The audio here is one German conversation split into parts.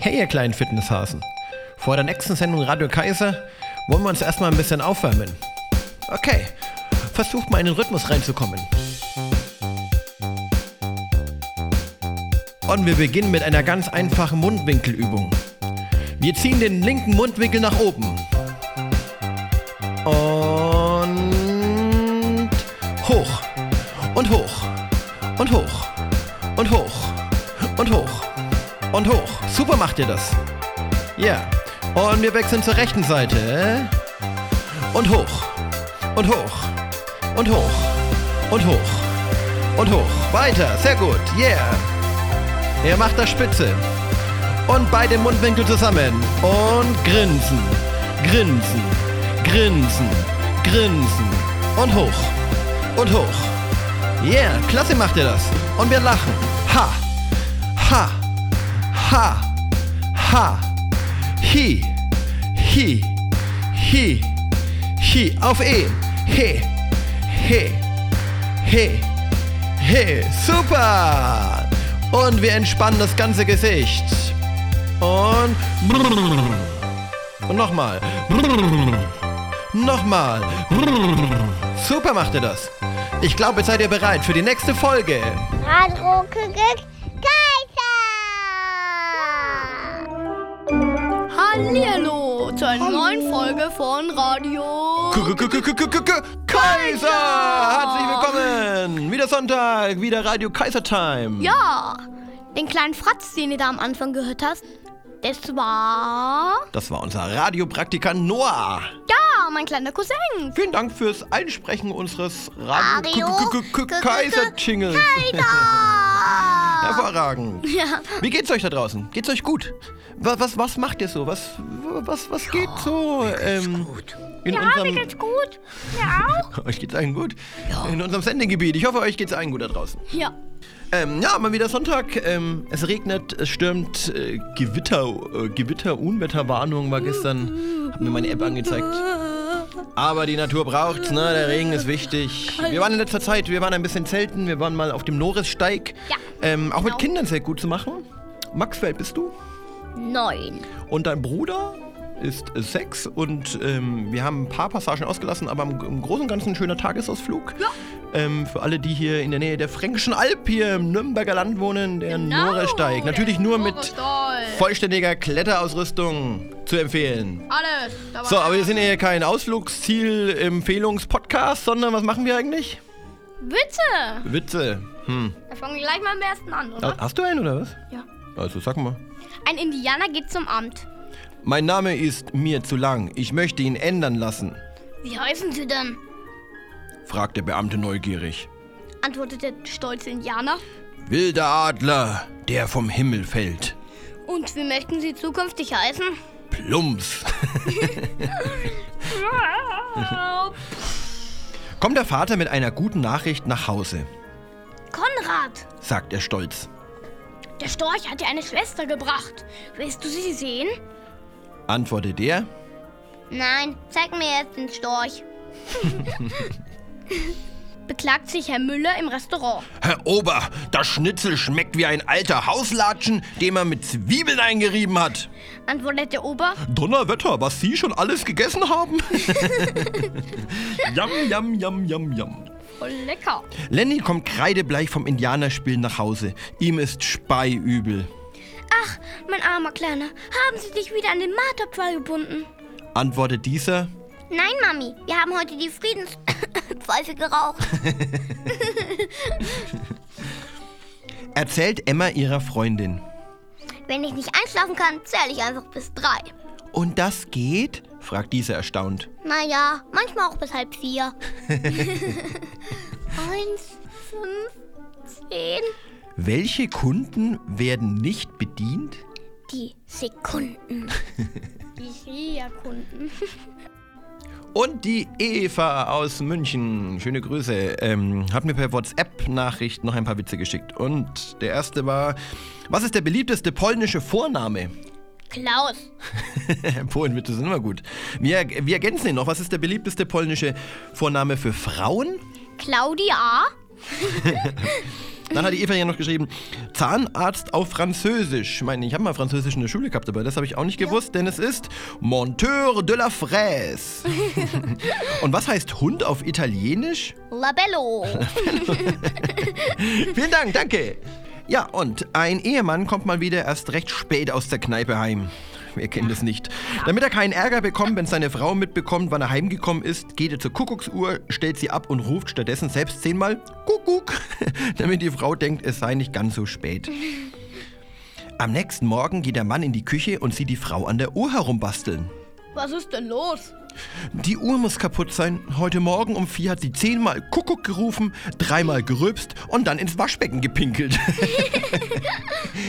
Hey, ihr kleinen Fitnesshasen. Vor der nächsten Sendung Radio Kaiser wollen wir uns erstmal ein bisschen aufwärmen. Okay, versucht mal in den Rhythmus reinzukommen. Und wir beginnen mit einer ganz einfachen Mundwinkelübung. Wir ziehen den linken Mundwinkel nach oben. Und hoch. Und hoch. Und hoch. Und hoch. Und hoch. Und hoch. Super macht ihr das. Ja. Und wir wechseln zur rechten Seite. Und hoch. Und hoch. Und hoch. Und hoch. Und hoch. Weiter. Sehr gut. Yeah. Er macht das Spitze. Und beide Mundwinkel zusammen. Und grinsen. Grinsen. Grinsen. Grinsen. Und hoch. Und hoch. Yeah, klasse macht ihr das. Und wir lachen. Ha. Ha. Ha. Ha. Hi. Hi. Hi. Hi. Auf E. He. He. He. He. Super. Und wir entspannen das ganze Gesicht. Und. Und nochmal. Nochmal. Super macht ihr das. Ich glaube, seid ihr bereit für die nächste Folge. Radio Kuckuck Hallihallo zu einer neuen Folge von Radio. Kaiser! Herzlich willkommen! Wieder Sonntag, wieder Radio Kaiser Time. Ja, den kleinen Fratz, den ihr da am Anfang gehört hast, das war. Das war unser Radiopraktikant Noah. Ja, mein kleiner Cousin. Vielen Dank fürs Einsprechen unseres Radio Radio Kaiser Jingles. Kaiser! Hervorragend. Ja, Wie geht's euch da draußen? Geht's euch gut? Was, was, was macht ihr so? Was, was, was geht so? Ähm, in ja unserem, mir geht's gut. Ja auch? Euch geht's allen gut? In unserem Sendegebiet. Ich hoffe, euch geht's allen gut da draußen. Ja. Ähm, ja, mal wieder Sonntag. Ähm, es regnet, es stürmt. Äh, Gewitter, äh, Gewitter, Unwetterwarnung war gestern. Hat mir meine App angezeigt. Aber die Natur braucht's, ne? Der Regen ist wichtig. Wir waren in letzter Zeit, wir waren ein bisschen zelten, wir waren mal auf dem Norissteig. Ja, Ähm, auch mit genau. Kindern sehr gut zu machen. Max, wie alt bist du? Neun. Und dein Bruder ist sechs und ähm, wir haben ein paar Passagen ausgelassen, aber im, im Großen und Ganzen ein schöner Tagesausflug. Ja. Ähm, für alle, die hier in der Nähe der Fränkischen Alb hier im Nürnberger Land wohnen, der Genau, Noresteig. Natürlich nur mit. Vollständiger Kletterausrüstung zu empfehlen. Alles. So, aber wir sind ja hier kein Ausflugsziel-Empfehlungspodcast, sondern was machen wir eigentlich? Witze. Witze. Hm. Wir fangen gleich mal am besten an, oder? Hast du einen oder was? Ja. Also sag mal. Ein Indianer geht zum Amt. Mein Name ist mir zu lang. Ich möchte ihn ändern lassen, Wie heißen Sie denn? fragt der Beamte neugierig. antwortet der stolze Indianer. Wilder Adler, der vom Himmel fällt. Und wie möchten Sie zukünftig heißen? Plumps. Kommt der Vater mit einer guten Nachricht nach Hause, Konrad, sagt er stolz. der Storch hat dir eine Schwester gebracht. Willst du sie sehen? Antwortet er, Nein, zeig mir jetzt den Storch. Beklagt sich Herr Müller im Restaurant. Herr Ober, das Schnitzel schmeckt wie ein alter Hauslatschen, den man mit Zwiebeln eingerieben hat. Antwortet der Ober. Donnerwetter, was Sie schon alles gegessen haben? yum, yum, yum, yum, yum. Voll lecker. Lenny kommt kreidebleich vom Indianerspiel nach Hause. Ihm ist speiübel. Ach, mein armer Kleiner, haben Sie dich wieder an den Marterpfahl gebunden? Antwortet dieser, Nein, Mami, wir haben heute die Friedenspfeife geraucht. erzählt Emma ihrer Freundin. Wenn ich nicht einschlafen kann, zähle ich einfach bis drei. Und das geht? fragt diese erstaunt. Naja, manchmal auch bis halb vier. Eins, fünf, zehn. Welche Kunden werden nicht bedient? Die Sekunden. Die Sia-Kunden. Und die Eva aus München, schöne Grüße, ähm, hat mir per WhatsApp-Nachricht noch ein paar Witze geschickt. Und der erste war, was ist der beliebteste polnische Vorname? Klaus. Polenwitze sind immer gut. Wir, wir ergänzen ihn noch. Was ist der beliebteste polnische Vorname für Frauen? Claudia. Dann hat die Eva ja noch geschrieben, Zahnarzt auf Französisch. Ich meine, ich habe mal Französisch in der Schule gehabt, aber das habe ich auch nicht gewusst, denn es ist Monteur de la Fraise. Und was heißt Hund auf Italienisch? Labello. Vielen Dank, danke. Ja, und ein Ehemann kommt mal wieder erst recht spät aus der Kneipe heim. Wer kennt es nicht? Damit er keinen Ärger bekommt, wenn seine Frau mitbekommt, wann er heimgekommen ist, geht er zur Kuckucksuhr, stellt sie ab und ruft stattdessen selbst zehnmal Kuckuck, damit die Frau denkt, es sei nicht ganz so spät. Am nächsten Morgen geht der Mann in die Küche und sieht die Frau an der Uhr herumbasteln. Was ist denn los? Die Uhr muss kaputt sein. Heute Morgen um vier hat sie zehnmal Kuckuck gerufen, dreimal gerülpst und dann ins Waschbecken gepinkelt.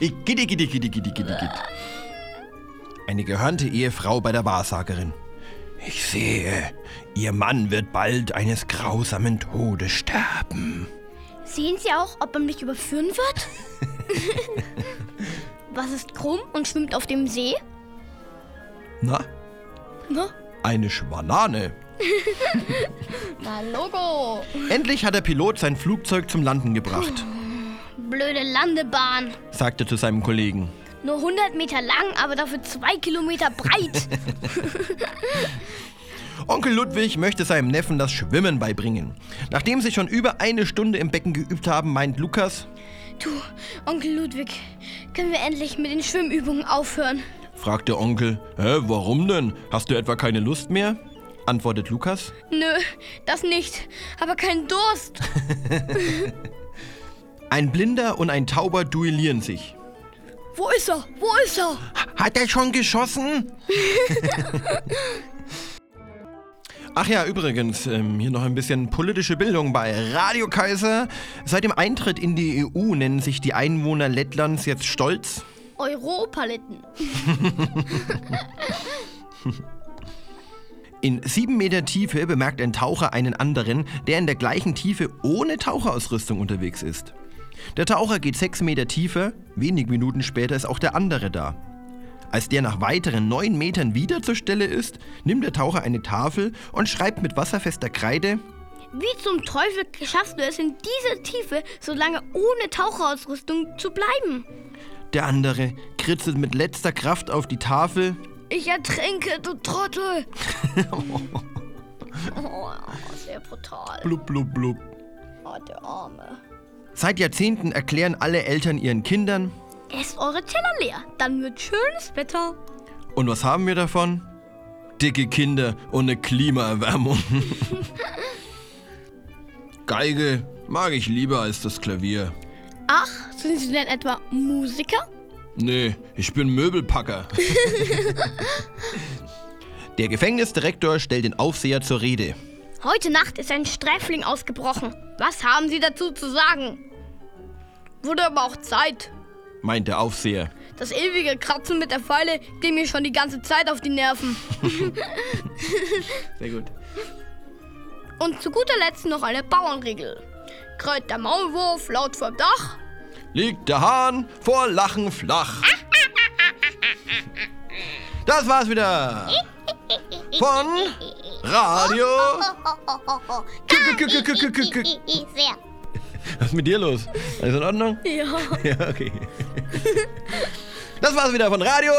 Gitti, gitti, gitti, gitti, gitti, gitti. Eine gehörnte Ehefrau bei der Wahrsagerin. Ich sehe, ihr Mann wird bald eines grausamen Todes sterben. Sehen Sie auch, ob er mich überführen wird? Was ist krumm und schwimmt auf dem See? Na, Na, eine Schwanane. na Logo. Endlich hat der Pilot sein Flugzeug zum Landen gebracht, Blöde Landebahn. sagte zu seinem Kollegen. Nur 100 Meter lang, aber dafür zwei Kilometer breit. Onkel Ludwig möchte seinem Neffen das Schwimmen beibringen. Nachdem sie schon über eine Stunde im Becken geübt haben, meint Lukas, Du, Onkel Ludwig, können wir endlich mit den Schwimmübungen aufhören? fragt der Onkel, hä, warum denn? Hast du etwa keine Lust mehr? antwortet Lukas. Nö, das nicht. Aber kein Durst. Ein Blinder und ein Tauber duellieren sich. Wo ist er? Wo ist er? Hat er schon geschossen? Ach ja, übrigens, ähm, hier noch ein bisschen politische Bildung bei Radio Kaiser. Seit dem Eintritt in die EU nennen sich die Einwohner Lettlands jetzt stolz. Europaletten. In sieben Meter Tiefe bemerkt ein Taucher einen anderen, der in der gleichen Tiefe ohne Taucherausrüstung unterwegs ist. Der Taucher geht sechs Meter tiefer, wenig Minuten später ist auch der andere da. Als der nach weiteren neun Metern wieder zur Stelle ist, nimmt der Taucher eine Tafel und schreibt mit wasserfester Kreide Wie zum Teufel schaffst du es in dieser Tiefe, so lange ohne Taucherausrüstung zu bleiben? Der andere kritzelt mit letzter Kraft auf die Tafel. Ich ertrinke, du Trottel. oh, sehr brutal. Blub, blub, blub. Oh, der Arme. Seit Jahrzehnten erklären alle Eltern ihren Kindern. Esst eure Teller leer, dann wird schönes Wetter. Und was haben wir davon? Dicke Kinder und eine Klimaerwärmung. Geige mag ich lieber als das Klavier. Ach, sind Sie denn etwa Musiker? Nee, ich bin Möbelpacker. Der Gefängnisdirektor stellt den Aufseher zur Rede. Heute Nacht ist ein Sträfling ausgebrochen. Was haben Sie dazu zu sagen? Wurde aber auch Zeit. meint der Aufseher. Das ewige Kratzen mit der Pfeile ging mir schon die ganze Zeit auf die Nerven. Sehr gut. Und zu guter Letzt noch eine Bauernregel. Kreuzt der Maulwurf laut vom Dach, Liegt der Hahn vor Lachen flach. Das war's wieder. Von Radio. Sehr. Was ist mit dir los? Alles in Ordnung? Ja. Ja, okay. Das war's wieder von Radio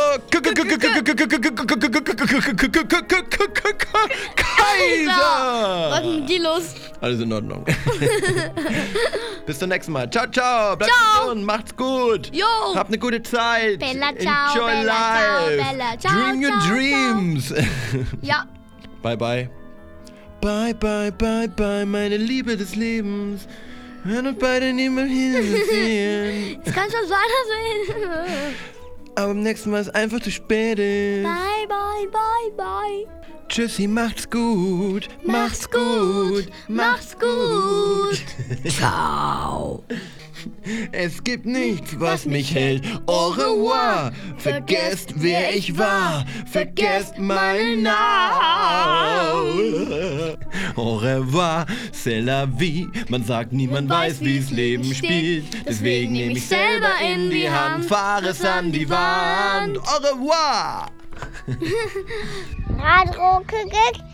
Kaiser. Was ist mit dir los? Alles in Ordnung. Bis zum nächsten Mal. Ciao, ciao. Bleibt Ciao. gesund. Macht's gut. Jo. Habt eine gute Zeit. Bella, ciao, Enjoy Bella, ciao, life. Bella, ciao, Dream your ciao, ciao. dreams. Ja. bye, bye. Bye, bye, bye, bye, meine Liebe des Lebens. Wenn uns beide niemand hinsehen. Es kann schon sein, dass wir... Aber beim nächsten Mal ist einfach zu spät ist. Bye, bye, bye, bye. Tschüssi, macht's gut. Macht's gut. Macht's gut. Ciao. Es gibt nichts, was mich hält. Au revoir. Vergesst, wer ich war. Vergesst meinen Namen. Au revoir, c'est la vie. Man sagt, niemand weiß, wie's Leben spielt. Deswegen nehme ich selber in die Hand, fahre es an die Wand. Au revoir. Radio Küken